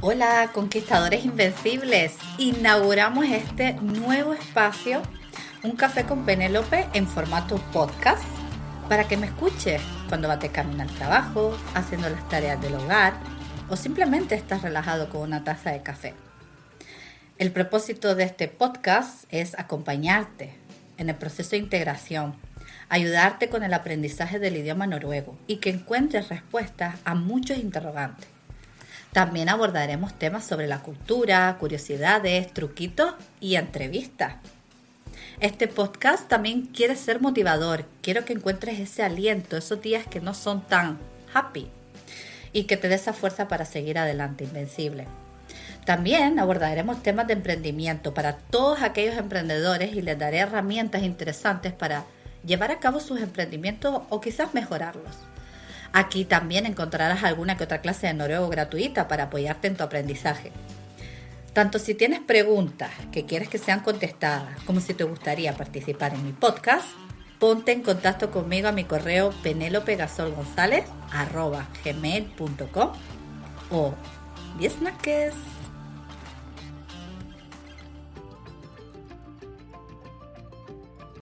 Hola, conquistadores invencibles. Inauguramos este nuevo espacio, un café con Penélope en formato podcast, para que me escuches cuando vas de camino al trabajo, haciendo las tareas del hogar o simplemente estás relajado con una taza de café. El propósito de este podcast es acompañarte en el proceso de integración, ayudarte con el aprendizaje del idioma noruego y que encuentres respuestas a muchos interrogantes. También abordaremos temas sobre la cultura, curiosidades, truquitos y entrevistas. Este podcast también quiere ser motivador. Quiero que encuentres ese aliento, esos días que no son tan happy y que te dé esa fuerza para seguir adelante, invencible. También abordaremos temas de emprendimiento para todos aquellos emprendedores y les daré herramientas interesantes para llevar a cabo sus emprendimientos o quizás mejorarlos. Aquí también encontrarás alguna que otra clase de noruego gratuita para apoyarte en tu aprendizaje. Tanto si tienes preguntas que quieres que sean contestadas, como si te gustaría participar en mi podcast, ponte en contacto conmigo a mi correo penelopegasolgonzalez.com o 10